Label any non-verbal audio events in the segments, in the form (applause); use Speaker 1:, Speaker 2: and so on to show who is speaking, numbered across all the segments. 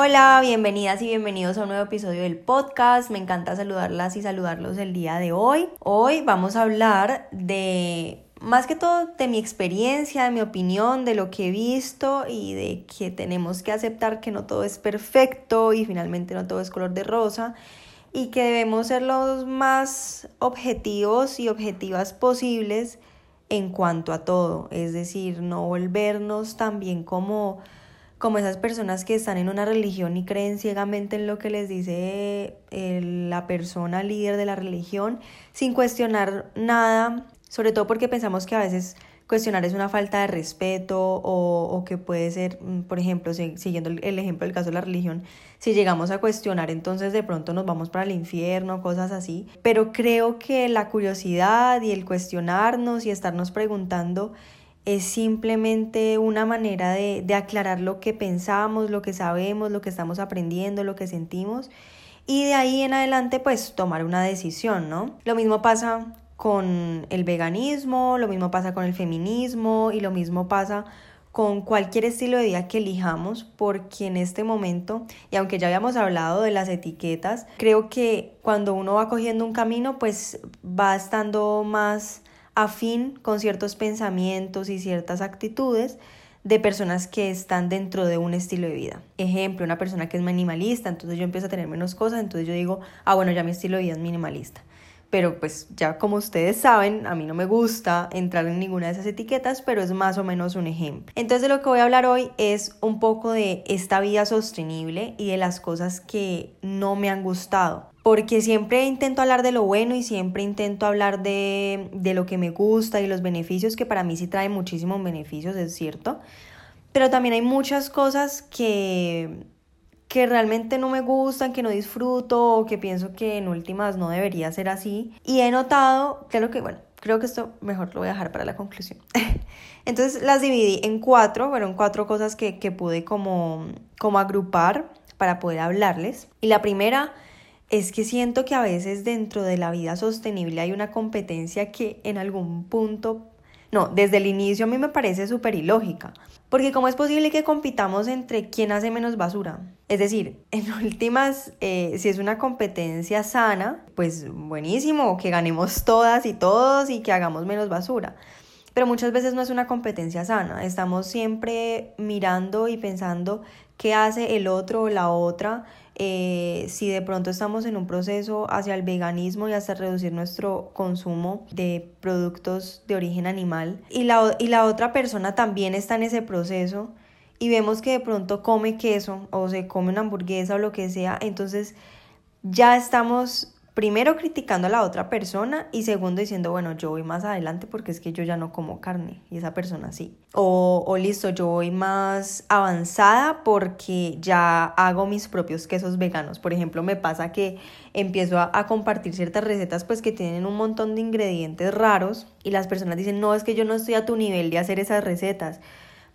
Speaker 1: Hola, bienvenidas y bienvenidos a un nuevo episodio del podcast. Me encanta saludarlas y saludarlos el día de hoy. Hoy vamos a hablar de, más que todo, de mi experiencia, de mi opinión, de lo que he visto y de que tenemos que aceptar que no todo es perfecto y finalmente no todo es color de rosa y que debemos ser los más objetivos y objetivas posibles en cuanto a todo. Es decir, no volvernos tan bien como como esas personas que están en una religión y creen ciegamente en lo que les dice eh, la persona líder de la religión, sin cuestionar nada, sobre todo porque pensamos que a veces cuestionar es una falta de respeto o, que puede ser, mm, por ejemplo, siguiendo el ejemplo del caso de la religión, si llegamos a cuestionar, entonces de pronto nos vamos para el infierno, cosas así. Pero creo que la curiosidad y el cuestionarnos y estarnos preguntando es simplemente una manera de, aclarar lo que pensamos, lo que sabemos, lo que estamos aprendiendo, lo que sentimos y de ahí en adelante pues tomar una decisión, ¿no? Lo mismo pasa con el veganismo, lo mismo pasa con el feminismo y lo mismo pasa con cualquier estilo de vida que elijamos, porque en este momento, y aunque ya habíamos hablado de las etiquetas, creo que cuando uno va cogiendo un camino, pues va estando más afín con ciertos pensamientos y ciertas actitudes de personas que están dentro de un estilo de vida. Ejemplo, una persona que es minimalista, entonces yo empiezo a tener menos cosas, entonces yo digo, ah, bueno, ya mi estilo de vida es minimalista. Pero pues ya como ustedes saben, a mí no me gusta entrar en ninguna de esas etiquetas, pero es más o menos un ejemplo. Entonces de lo que voy a hablar hoy es un poco de esta vida sostenible y de las cosas que no me han gustado porque siempre intento hablar de lo bueno y siempre intento hablar de, lo que me gusta y los beneficios, que para mí sí trae muchísimos beneficios, es cierto, pero también hay muchas cosas que, que realmente no me gustan, que no disfruto o que pienso que en últimas no debería ser así. Y he notado, creo que, bueno, creo que esto mejor lo voy a dejar para la conclusión. (laughs) Entonces las dividí en cuatro, fueron cuatro cosas que, que pude como, como agrupar para poder hablarles. Y la primera es que siento que a veces dentro de la vida sostenible hay una competencia que en algún punto, no, desde el inicio a mí me parece súper ilógica. Porque ¿cómo es posible que compitamos entre quién hace menos basura? Es decir, (laughs) en últimas, eh, si es una competencia sana, pues buenísimo, que ganemos todas y todos y que hagamos menos basura. Pero muchas veces no es una competencia sana. Estamos siempre mirando y pensando qué hace el otro o la otra. Eh, si de pronto estamos en un proceso hacia el veganismo y hasta reducir nuestro consumo de productos de origen animal. Y la, y la otra persona también está en ese proceso y vemos que de pronto come queso o se come una hamburguesa o lo que sea, entonces ya estamos primero criticando a la otra persona y segundo diciendo, bueno, yo voy más adelante porque es que yo ya no como carne y esa persona sí. O, listo, yo voy más avanzada porque ya hago mis propios quesos veganos. Por ejemplo, me pasa que empiezo a, compartir ciertas recetas pues que tienen un montón de ingredientes raros y las personas dicen, no, es que yo no estoy a tu nivel de hacer esas recetas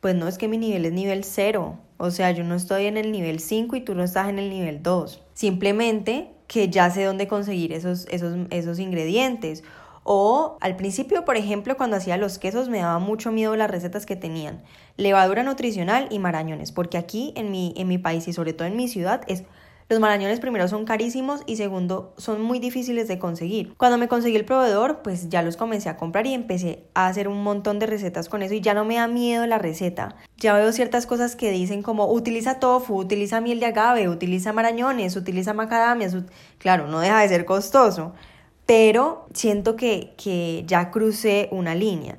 Speaker 1: pues no es que mi nivel es nivel 0, o sea, yo no estoy en el nivel 5 y tú no estás en el nivel 2. Simplemente que ya sé dónde conseguir esos, esos, esos ingredientes. O al principio, por ejemplo, cuando hacía los quesos me daba mucho miedo las recetas que tenían. Levadura nutricional y marañones, porque aquí en mi, en mi país y sobre todo en mi ciudad es los marañones primero son carísimos y segundo son muy difíciles de conseguir. Cuando me conseguí el proveedor, pues ya los comencé a comprar y empecé a hacer un montón de recetas con eso y ya no me da miedo la receta. Ya veo ciertas cosas que dicen como utiliza tofu, utiliza miel de agave, utiliza marañones, utiliza macadamias. Claro, no deja de ser costoso, pero siento que, que ya crucé una línea.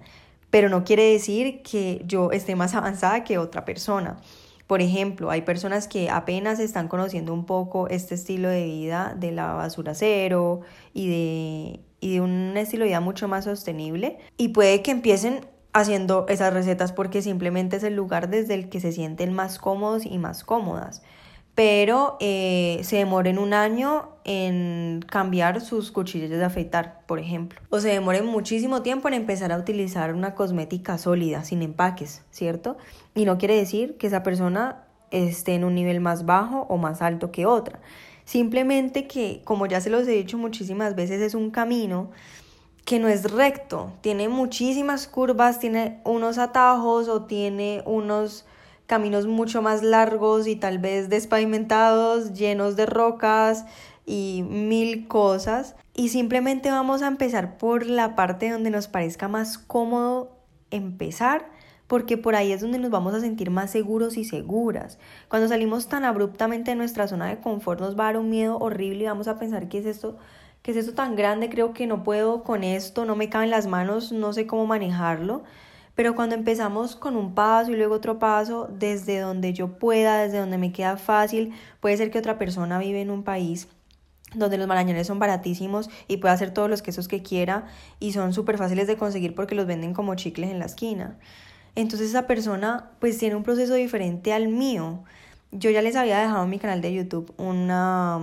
Speaker 1: Pero no quiere decir que yo esté más (laughs) avanzada que otra persona. Por ejemplo, hay personas que apenas están conociendo un poco este estilo de vida de la basura cero y de, y de un estilo de vida mucho más sostenible y puede que empiecen haciendo esas recetas porque simplemente es el lugar desde el que se sienten más cómodos y más cómodas. Pero eh, se demoren un año en cambiar sus cuchillas de afeitar, por ejemplo. O se demoren muchísimo tiempo en empezar a utilizar una cosmética sólida, sin empaques, ¿cierto? Y no quiere decir que esa persona esté en un nivel más bajo o más alto que otra. Simplemente que, como ya se los he dicho muchísimas veces, es un camino que no es recto, tiene muchísimas curvas, tiene unos atajos o tiene unos caminos mucho más largos y tal vez despavimentados, llenos de rocas y mil cosas. Y simplemente vamos a empezar por la parte donde nos parezca más cómodo empezar, porque por ahí es donde nos vamos a sentir más seguros y seguras. Cuando salimos tan abruptamente de nuestra zona de confort nos va a dar un miedo horrible y vamos a pensar qué es esto, qué es esto tan grande, creo que no puedo con esto, no me caben las manos, no sé cómo manejarlo. Pero cuando empezamos con un paso y luego otro paso, desde donde yo pueda, desde donde me queda fácil, puede ser que otra persona vive en un país donde los marañones son baratísimos y puede hacer todos los quesos que quiera y son súper fáciles de conseguir porque los venden como chicles en la esquina. Entonces esa persona pues tiene un proceso diferente al mío. Yo ya les había dejado en mi canal de YouTube una,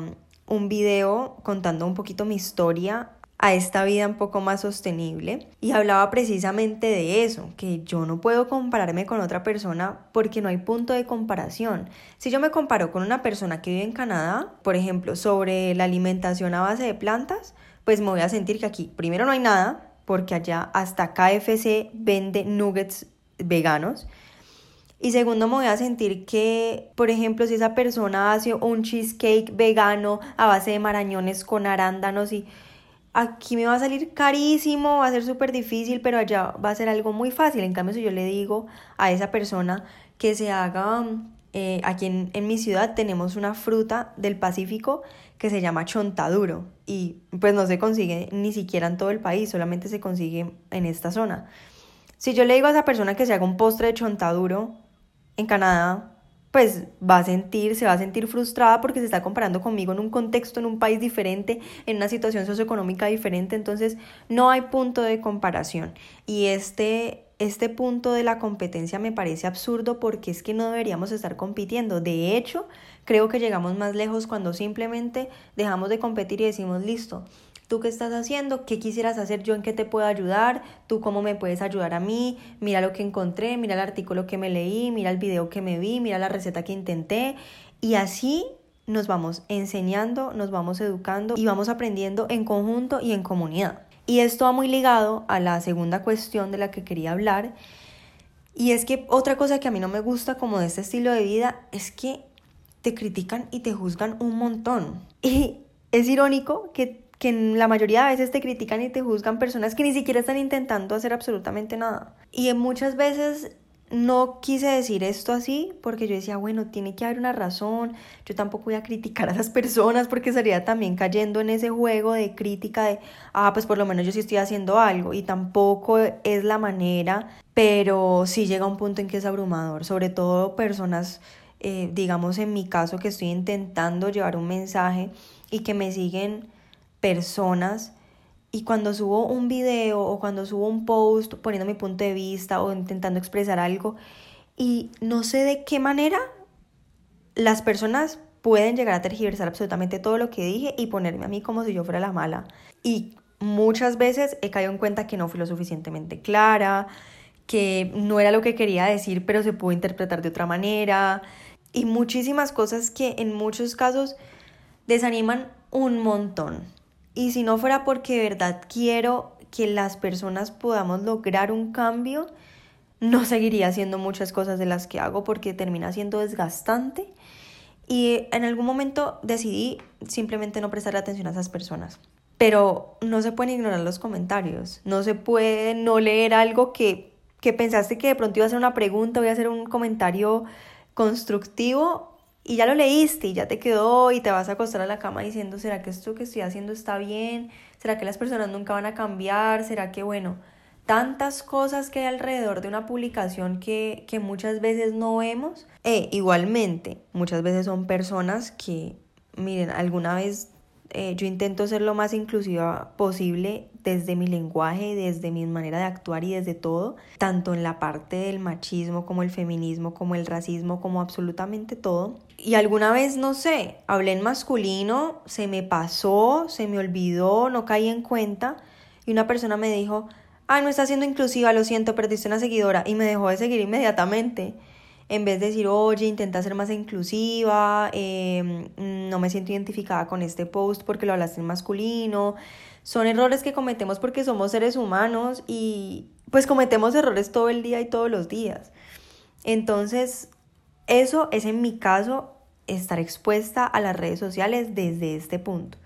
Speaker 1: un video contando un poquito mi historia a esta vida un poco más sostenible y hablaba precisamente de eso, que yo no puedo compararme con otra persona porque no hay punto de comparación. Si yo me comparo con una persona que vive en Canadá, por ejemplo, sobre la alimentación a base de plantas, pues me voy a sentir que aquí primero no hay nada, porque allá hasta KFC vende nuggets veganos. Y segundo, me voy a sentir que, por ejemplo, si esa persona hace un cheesecake vegano a base de marañones con arándanos y aquí me va a salir carísimo, va a ser súper difícil, pero allá va a ser algo muy fácil. En cambio, si yo le digo a esa persona que se haga, eh, aquí en, en, mi ciudad tenemos una fruta del Pacífico que se llama chontaduro y pues no se consigue ni siquiera en todo el país, solamente se consigue en esta zona. Si yo le digo a esa persona que se haga un postre de chontaduro en Canadá, pues va a sentir, se va a sentir frustrada porque se está comparando conmigo en un contexto, en un país diferente, en una situación socioeconómica diferente, entonces no hay punto de comparación. Y este, este punto de la competencia me parece absurdo porque es que no deberíamos estar compitiendo. De hecho, creo que llegamos más lejos cuando simplemente dejamos de competir y decimos, listo, ¿Tú qué estás haciendo? ¿Qué quisieras hacer yo? ¿En qué te puedo ayudar? ¿Tú cómo me puedes ayudar a mí? Mira lo que encontré, mira el artículo que me leí, mira el video que me vi, mira la receta que intenté. Y así nos vamos enseñando, nos vamos educando y vamos aprendiendo en conjunto y en comunidad. Y esto va muy ligado a la segunda cuestión de la que quería hablar. Y es que otra cosa que a mí no me gusta como de este estilo de vida es que te critican y te juzgan un montón. (laughs) Y es irónico que que la mayoría de veces te critican y te juzgan personas que ni siquiera están intentando hacer absolutamente nada. Y muchas veces no quise decir esto así porque yo decía, bueno, tiene que haber una razón, yo tampoco voy a criticar a esas personas porque estaría también cayendo en ese juego de crítica de, ah, pues por lo menos yo sí estoy haciendo algo y tampoco es la manera, pero sí llega un punto en que es abrumador, sobre todo personas, eh, digamos en mi caso que estoy intentando llevar un mensaje y que me siguen personas y cuando subo un video o cuando subo un post poniendo mi punto de vista o intentando expresar algo y no sé de qué manera las personas pueden llegar a tergiversar absolutamente todo lo que dije y ponerme a mí como si yo fuera la mala. Y muchas veces he caído en cuenta que no fui lo suficientemente clara, que no era lo que quería decir, pero se pudo interpretar de otra manera y muchísimas cosas que en muchos casos desaniman un montón. Y si no fuera porque de verdad quiero que las personas podamos lograr un cambio, no (laughs) seguiría haciendo muchas cosas de las que hago porque termina siendo desgastante. Y en algún momento decidí simplemente no prestar atención a esas personas. Pero no se pueden ignorar los comentarios. No se puede no leer algo que, que pensaste que de pronto iba a hacer una pregunta, voy a hacer un comentario constructivo y ya lo leíste y ya te quedó y te vas a acostar a la cama diciendo, ¿será que esto que estoy haciendo está bien? ¿Será que las personas nunca van a cambiar? ¿Será que, bueno, tantas cosas que hay alrededor de una publicación que, que muchas veces no vemos? E igualmente, muchas veces son personas que, miren, alguna vez eh, yo intento ser lo más inclusiva posible desde mi lenguaje, desde mi manera de actuar y desde todo, tanto en la parte del machismo como el feminismo, como el racismo, como absolutamente todo. Y alguna vez, no sé, hablé en masculino, se me pasó, se me olvidó, no caí en cuenta y una persona me dijo, ay, no estás siendo inclusiva, lo siento, perdiste una seguidora y me dejó de seguir inmediatamente en vez de decir, oye, intenta ser más inclusiva, em, no me siento identificada con este post porque lo hablaste en masculino. Son errores que cometemos porque somos seres humanos y pues cometemos errores todo el día y todos los días. Entonces, eso es en mi caso estar expuesta a las redes sociales desde este punto.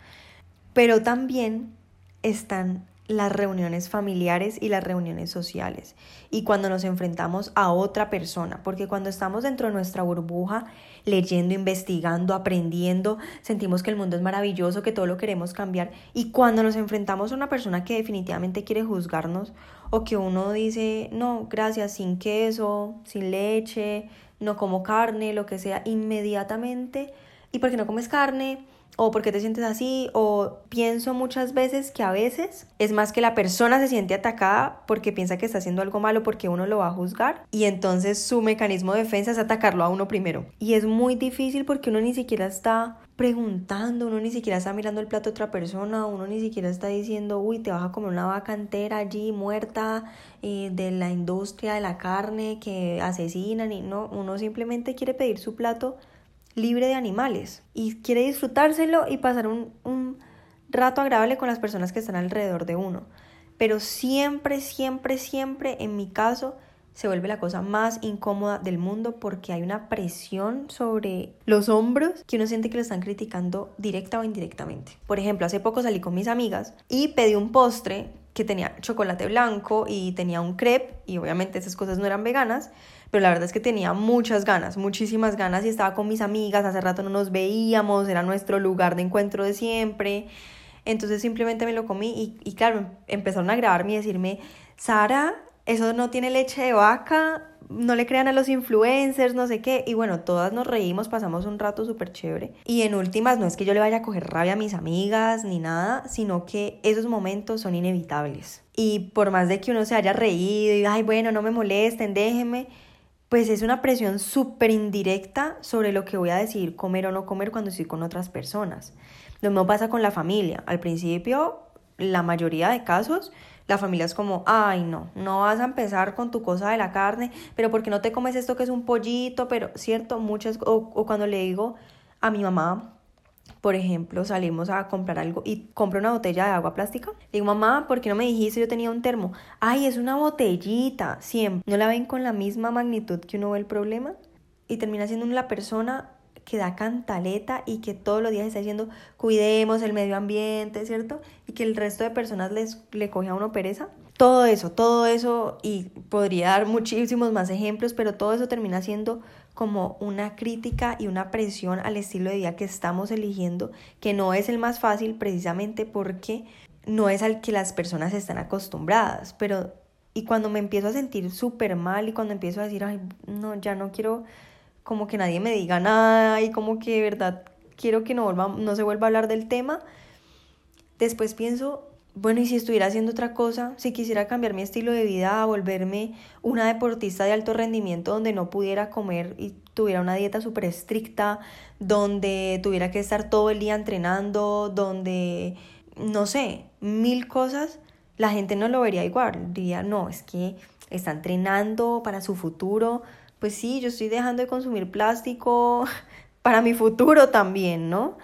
Speaker 1: Pero también están las reuniones familiares y las reuniones sociales y cuando nos enfrentamos a otra persona, porque cuando estamos dentro de nuestra burbuja, leyendo, investigando, aprendiendo, sentimos que el mundo es maravilloso, que todo lo queremos cambiar y cuando nos enfrentamos a una persona que definitivamente quiere juzgarnos o que uno dice, no, gracias, sin queso, sin leche, no como carne, lo que sea, inmediatamente, ¿y por qué no comes carne? O por qué te sientes así, o pienso muchas veces que a veces es más que la persona se siente atacada porque piensa que está haciendo algo malo porque uno lo va a juzgar y entonces su mecanismo de defensa es atacarlo a uno primero. Y es muy difícil porque uno ni siquiera está preguntando, uno ni siquiera está mirando el plato de otra persona, uno ni siquiera está diciendo, uy, te vas a comer una vaca entera allí muerta eh, de la industria de la carne que asesinan y no, uno simplemente quiere pedir su plato libre de animales y quiere disfrutárselo y pasar un, un rato agradable con las personas que están alrededor de uno. Pero siempre, siempre, siempre, en mi caso, se vuelve la cosa más incómoda del mundo porque hay una presión sobre los hombros que uno siente que lo están criticando directa o indirectamente. Por ejemplo, hace poco salí con mis amigas y pedí un postre que tenía chocolate blanco y tenía un crepe y obviamente esas cosas no eran veganas pero la verdad es que tenía muchas ganas, muchísimas ganas y estaba con mis amigas, hace rato no nos veíamos, era nuestro lugar de encuentro de siempre. Entonces simplemente me lo comí y, y claro, empezaron a grabarme y decirme, Sara, eso no tiene leche de vaca, no le crean a los influencers, no sé qué. Y bueno, todas nos reímos, pasamos un rato súper chévere. Y en últimas, no es que yo le vaya a coger rabia a mis amigas ni nada, sino que esos momentos son inevitables. Y por más de que uno se haya reído y, ay, bueno, no me molesten, déjenme, pues es una presión súper indirecta sobre lo que voy a decidir comer o no comer cuando estoy con otras personas. Lo mismo pasa con la familia. Al principio, la mayoría de casos, la familia es como, ay no, no vas a empezar con tu cosa de la carne, pero ¿por qué no te comes esto que es un pollito? Pero, ¿cierto? Muchas, o, o cuando le digo a mi mamá, por ejemplo, salimos a comprar algo y compro una botella de agua plástica. digo, mamá, ¿por qué no me dijiste yo tenía un termo? Ay, es una botellita, siempre. ¿No la ven con la misma magnitud que uno ve el problema? Y termina siendo la persona que da cantaleta y que todos los días está diciendo cuidemos el medio ambiente, ¿cierto? Y que el resto de personas les, le coge a uno pereza. Todo eso, todo eso, y podría dar muchísimos más ejemplos, pero todo eso termina siendo como una crítica y una presión al estilo de vida que estamos eligiendo, que no es el más fácil precisamente porque no es al que las personas están acostumbradas, pero y cuando me empiezo a sentir súper mal y cuando empiezo a decir, ay, no, ya no quiero como que nadie me diga nada y como que de verdad quiero que no, vuelva, no se vuelva a hablar del tema, después pienso, bueno, y si estuviera haciendo otra cosa, si quisiera cambiar mi estilo de vida, a volverme una deportista de alto rendimiento donde no pudiera comer y tuviera una dieta súper estricta, donde tuviera que estar todo el día entrenando, donde, no sé, mil cosas, la gente no lo vería igual. Diría, no, es que está entrenando para su futuro. Pues sí, yo estoy dejando de consumir plástico (laughs) para mi futuro también, ¿no?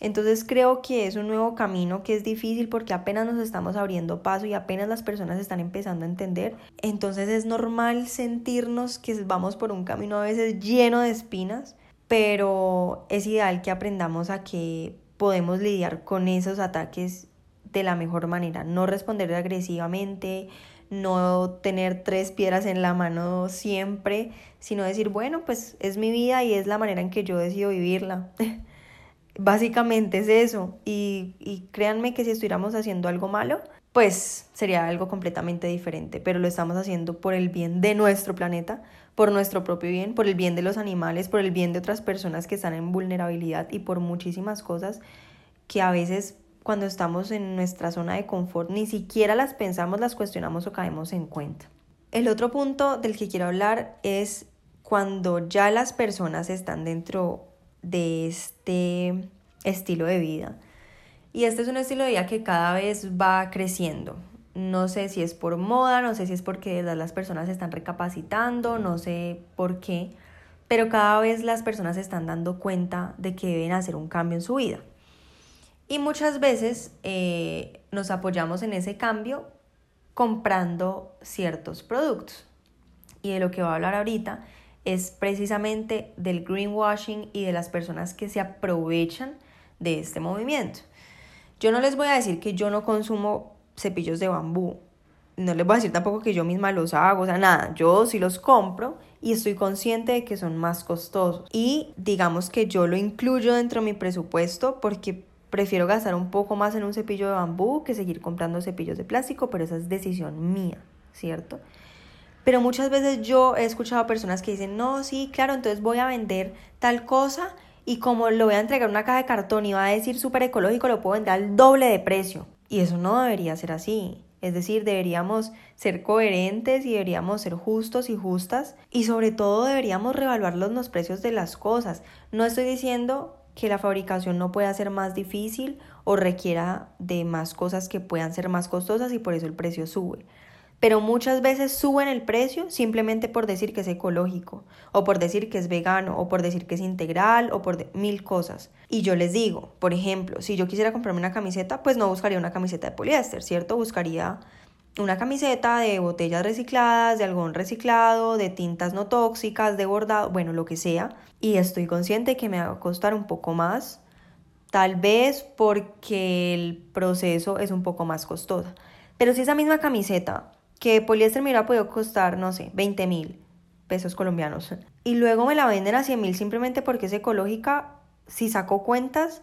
Speaker 1: Entonces creo que es un nuevo camino que es difícil porque apenas nos estamos abriendo paso y apenas las personas están empezando a entender. Entonces es normal sentirnos que vamos por un camino a veces lleno de espinas, pero es ideal que aprendamos a que podemos lidiar con esos ataques de la mejor manera, no responder agresivamente, no tener tres piedras en la mano siempre, sino decir, bueno, pues es mi vida y es la manera en que yo decido vivirla. (laughs) Básicamente es eso. Y, y créanme que si estuviéramos haciendo algo malo, pues sería algo completamente diferente. Pero lo estamos haciendo por el bien de nuestro planeta, por nuestro propio bien, por el bien de los animales, por el bien de otras personas que están en vulnerabilidad y por muchísimas cosas que a veces cuando estamos en nuestra zona de confort ni siquiera las pensamos, las cuestionamos o caemos en cuenta. El otro punto del que quiero hablar es cuando ya las personas están dentro de este estilo de vida. Y este es un estilo de vida que cada vez va creciendo. No sé si es por moda, no sé si es porque las personas se están recapacitando, no sé por qué, pero cada vez las personas se están dando cuenta de que deben hacer un cambio en su vida. Y muchas veces eh, nos apoyamos en ese cambio comprando ciertos productos. Y de lo que voy a hablar ahorita es precisamente del greenwashing y de las personas que se aprovechan de este movimiento. Yo no les voy a decir que yo no consumo cepillos de bambú. No les voy a decir tampoco que yo misma los hago, o sea, nada, yo sí los compro y estoy consciente de que son más costosos. Y digamos que yo lo incluyo dentro de mi presupuesto porque Prefiero gastar un poco más en un cepillo de bambú que seguir comprando cepillos de plástico, pero esa es decisión mía, ¿cierto? Pero muchas veces yo he escuchado personas que dicen, no, sí, claro, entonces voy a vender tal cosa y como lo voy a entregar en una caja de cartón y va a decir súper ecológico, lo puedo vender al doble de precio. Y eso no debería ser así. Es decir, deberíamos ser coherentes y deberíamos ser justos y justas y sobre todo deberíamos revaluar los precios de las cosas. No estoy diciendo que la fabricación no pueda ser más difícil o requiera de más cosas que puedan ser más costosas y por eso el precio sube. Pero muchas veces suben el precio simplemente por decir que es ecológico, o por decir que es vegano, o por decir que es integral, o por mil cosas. Y yo les digo, por ejemplo, si yo quisiera comprarme una camiseta, pues no buscaría una camiseta de poliéster, ¿cierto? Buscaría una camiseta de botellas recicladas, de algodón reciclado, de tintas no tóxicas, de bordado, bueno, lo que sea. Y estoy consciente que me va a costar un poco más, tal vez porque el proceso es un poco más costoso. Pero si esa misma camiseta que poliéster me hubiera podido costar, no sé, 20 mil pesos colombianos, y luego me la venden a 100 mil simplemente porque es ecológica, si saco cuentas,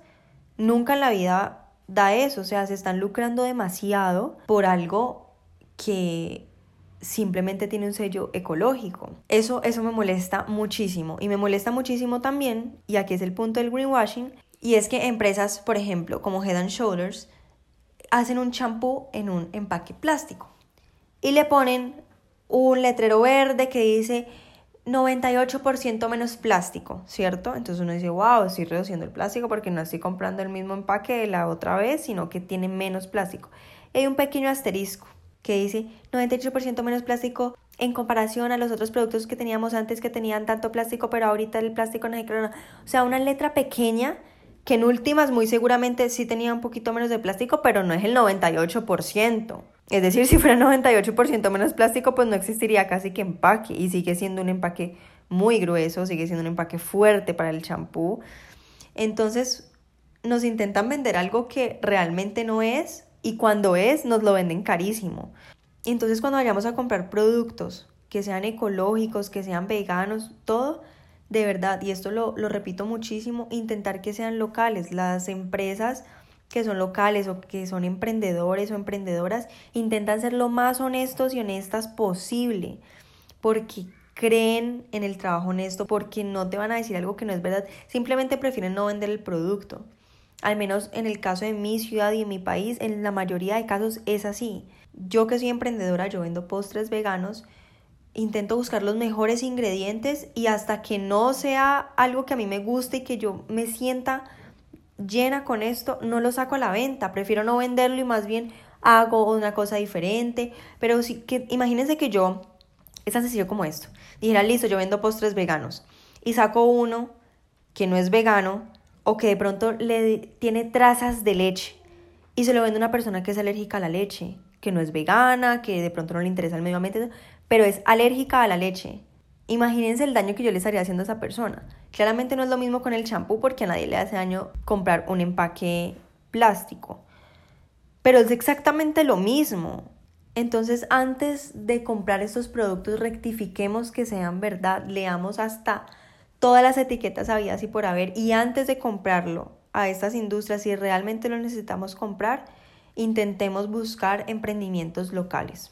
Speaker 1: nunca en la vida da eso, o sea, se están lucrando demasiado por algo que simplemente tiene un sello ecológico. Eso, eso me molesta muchísimo. Y me molesta muchísimo también, y aquí es el punto del greenwashing, y es que empresas, por ejemplo, como Head and Shoulders, hacen un champú en un empaque plástico y le ponen un letrero verde que dice 98% menos plástico, ¿cierto? Entonces uno dice, wow, estoy reduciendo el plástico porque no estoy comprando el mismo empaque de la otra vez, sino que tiene menos plástico. hay un pequeño asterisco que dice 98% menos plástico en comparación a los otros productos que teníamos antes que tenían tanto plástico, pero ahorita el plástico no hay O sea, una letra pequeña que en últimas muy seguramente sí tenía un poquito menos de plástico, pero no es el 98%. Es decir, si fuera 98% menos plástico, pues no existiría casi que empaque y sigue siendo un empaque muy grueso, sigue siendo un empaque fuerte para el champú. Entonces, nos intentan vender algo que realmente no es y cuando es nos lo venden carísimo. Entonces cuando vayamos a comprar productos que sean ecológicos, que sean veganos, todo, de verdad, y esto lo, lo repito muchísimo, intentar que sean locales. Las empresas que son locales o que son emprendedores o emprendedoras, intentan ser lo más honestos y honestas posible, porque creen en el trabajo honesto, porque no te van a decir algo que no es verdad, simplemente prefieren no vender el producto. Al menos en el caso de mi ciudad y en mi país, en la mayoría de casos es así. Yo que soy emprendedora, yo vendo postres veganos, intento buscar los mejores ingredientes y hasta que no sea algo que a mí me guste y que yo me sienta llena con esto, no lo saco a la venta. Prefiero no venderlo y más bien hago una cosa diferente. Pero sí que imagínense que yo, es tan sencillo como esto, dijera, listo, yo vendo postres veganos y saco uno que no es vegano o que de pronto le tiene trazas de leche y se lo vende a una persona que es alérgica a la leche, que no es vegana, que de pronto no le interesa el medio ambiente, pero es alérgica a la leche. Imagínense el daño que yo le estaría haciendo a esa persona. Claramente no es lo mismo con el champú porque a nadie le hace daño comprar un empaque plástico. Pero es exactamente lo mismo. Entonces, antes de comprar estos productos, rectifiquemos que sean verdad, leamos hasta todas las etiquetas habidas y por haber y antes de comprarlo a estas industrias, si realmente lo necesitamos comprar, intentemos buscar emprendimientos locales.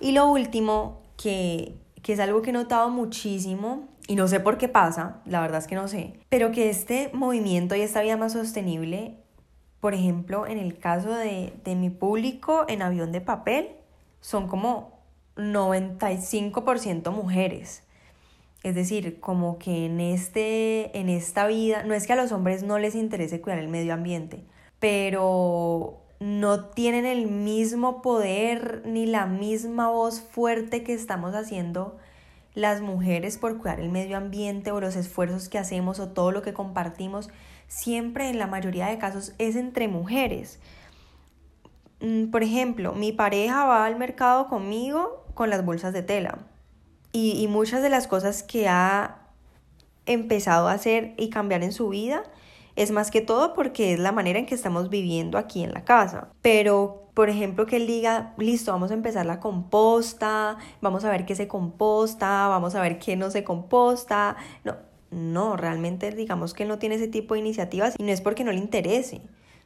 Speaker 1: Y lo último, que, que es algo que he notado muchísimo, y no sé por qué pasa, la verdad es que no sé, pero que este movimiento y esta vida más sostenible, por ejemplo, en el caso de, de mi público en avión de papel, son como 95% mujeres. Es decir, como que en, este, en esta vida, no es que a los hombres no les interese cuidar el medio ambiente, pero no tienen el mismo poder ni la misma voz fuerte que estamos haciendo las mujeres por cuidar el medio ambiente o los esfuerzos que hacemos o todo lo que compartimos, siempre en la mayoría de casos es entre mujeres. Mm, por ejemplo, mi pareja va al mercado conmigo con las bolsas de tela y, muchas de las cosas que ha empezado a hacer y cambiar en su vida es más que todo porque es la manera en que estamos viviendo aquí en la casa. Pero, por ejemplo, que él diga, listo, vamos a empezar la composta, vamos a ver qué se composta, vamos a ver qué no se composta. No, no, realmente digamos que no tiene ese tipo de iniciativas y no es porque no le interese.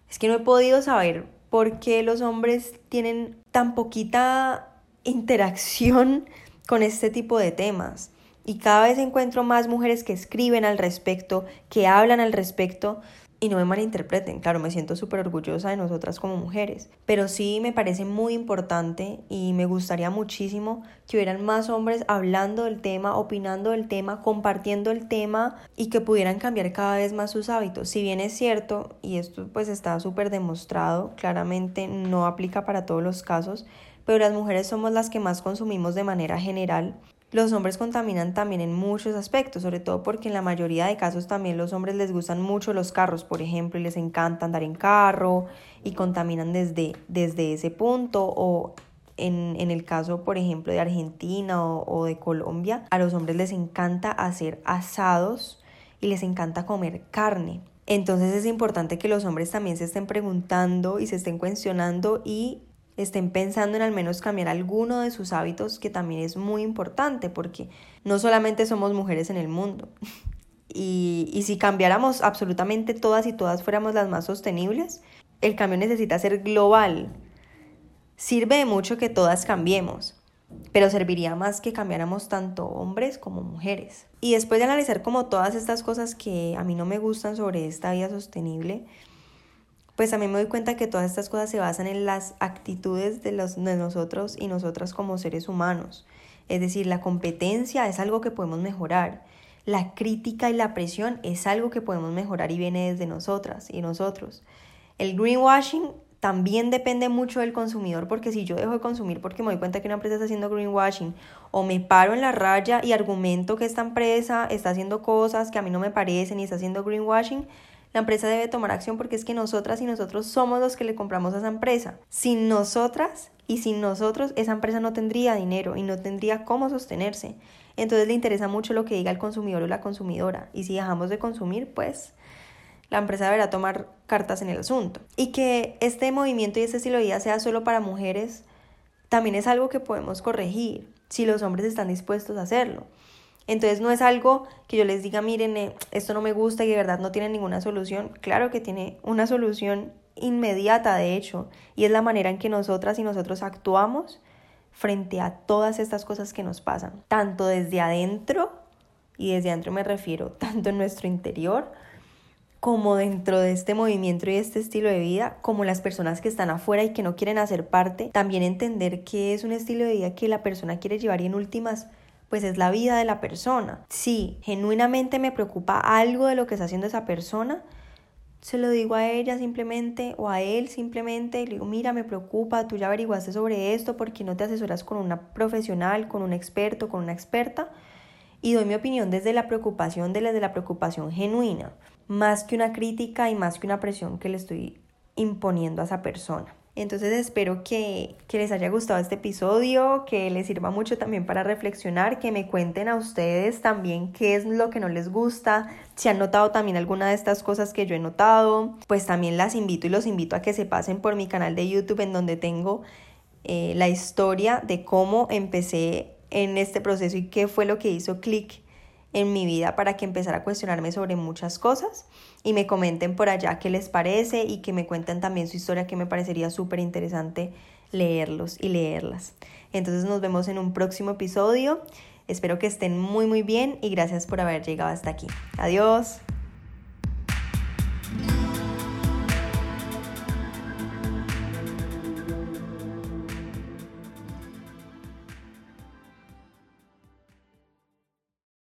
Speaker 1: Es que no he podido saber por qué los hombres tienen tan poquita interacción con este tipo de temas. Y cada vez encuentro más mujeres que escriben al respecto, que hablan al respecto. Y no me malinterpreten, claro, me siento súper orgullosa de nosotras como mujeres, pero sí me parece muy importante y me gustaría muchísimo que hubieran más hombres hablando del tema, opinando del tema, compartiendo el tema y que pudieran cambiar cada vez más sus hábitos. Si bien es cierto, y esto pues está súper demostrado, claramente no aplica para todos los casos, pero las mujeres somos las que más consumimos de manera general. Los hombres contaminan también en muchos aspectos, sobre todo porque en la mayoría de casos también los hombres les gustan mucho los carros, por ejemplo, y les encanta andar en carro y contaminan desde, desde ese punto o en, en, el caso, por ejemplo, de Argentina o, o, de Colombia, a los hombres les encanta hacer asados y les encanta comer carne. Entonces es importante que los hombres también se estén preguntando y se estén cuestionando y estén pensando en al menos cambiar alguno de sus hábitos, que también es muy importante, porque no solamente somos mujeres en el mundo. (laughs) Y, y si cambiáramos absolutamente todas y todas fuéramos las más sostenibles, el cambio necesita ser global. Sirve de mucho que todas cambiemos, pero serviría más que cambiáramos tanto hombres como mujeres. Y después de analizar como todas estas cosas que a mí no me gustan sobre esta vida sostenible, pues mí me doy cuenta que todas estas cosas se basan en las actitudes de, los, de nosotros y nosotras como seres humanos. Es decir, la competencia es algo que podemos mejorar. La crítica y la presión es algo que podemos mejorar y viene desde nosotras y nosotros. El greenwashing también depende mucho del consumidor porque si yo dejo de consumir porque me doy cuenta que una empresa está haciendo greenwashing o me paro en la raya y argumento que esta empresa está haciendo cosas que a mí no me parecen y está haciendo greenwashing, la empresa debe tomar acción porque es que nosotras y nosotros somos los que le compramos a esa empresa. Sin nosotras y sin nosotros, esa empresa no tendría dinero y no tendría cómo sostenerse. Entonces le interesa mucho lo que diga el consumidor o la consumidora. Y si dejamos de consumir, pues la empresa deberá tomar cartas en el asunto. Y que este movimiento y este estilo de vida sea solo para mujeres, también es algo que podemos corregir si los hombres están dispuestos a hacerlo. Entonces no es algo que yo les diga, miren, eh, esto no me gusta y de verdad no tiene ninguna solución. Claro que tiene una solución inmediata, de hecho, y es la manera en que nosotras y nosotros actuamos frente a todas estas cosas que nos pasan, tanto desde adentro, y desde adentro me refiero (laughs) tanto en nuestro interior, como dentro de este movimiento y este estilo de vida, como las personas que están afuera y que no quieren hacer parte, también entender que es un estilo de vida que la persona quiere llevar y en últimas pues es la vida de la persona. Si genuinamente me preocupa algo de lo que está haciendo esa persona, se lo digo a ella simplemente o a él simplemente le digo, mira, me preocupa, tú ya averiguaste sobre esto, porque no te asesoras con una profesional, con un experto, con una experta? Y doy mi opinión desde la preocupación, desde la preocupación genuina, más que una crítica y más que una presión que le estoy imponiendo a esa persona. Entonces espero que, les haya gustado este episodio, que les sirva mucho también para reflexionar, que me cuenten a ustedes también qué es lo que no les gusta, si han notado también alguna de estas cosas que yo he notado, pues también las invito y los invito a que se pasen por mi canal de YouTube en donde tengo eh, la historia de cómo empecé en este proceso y qué fue lo que hizo clic en mi vida para que empezara a cuestionarme sobre muchas cosas y me comenten por allá qué les parece y que me cuenten también su historia que me parecería súper interesante leerlos y leerlas. Entonces nos vemos en un próximo episodio. Espero que estén muy muy bien y gracias por haber llegado hasta aquí. Adiós.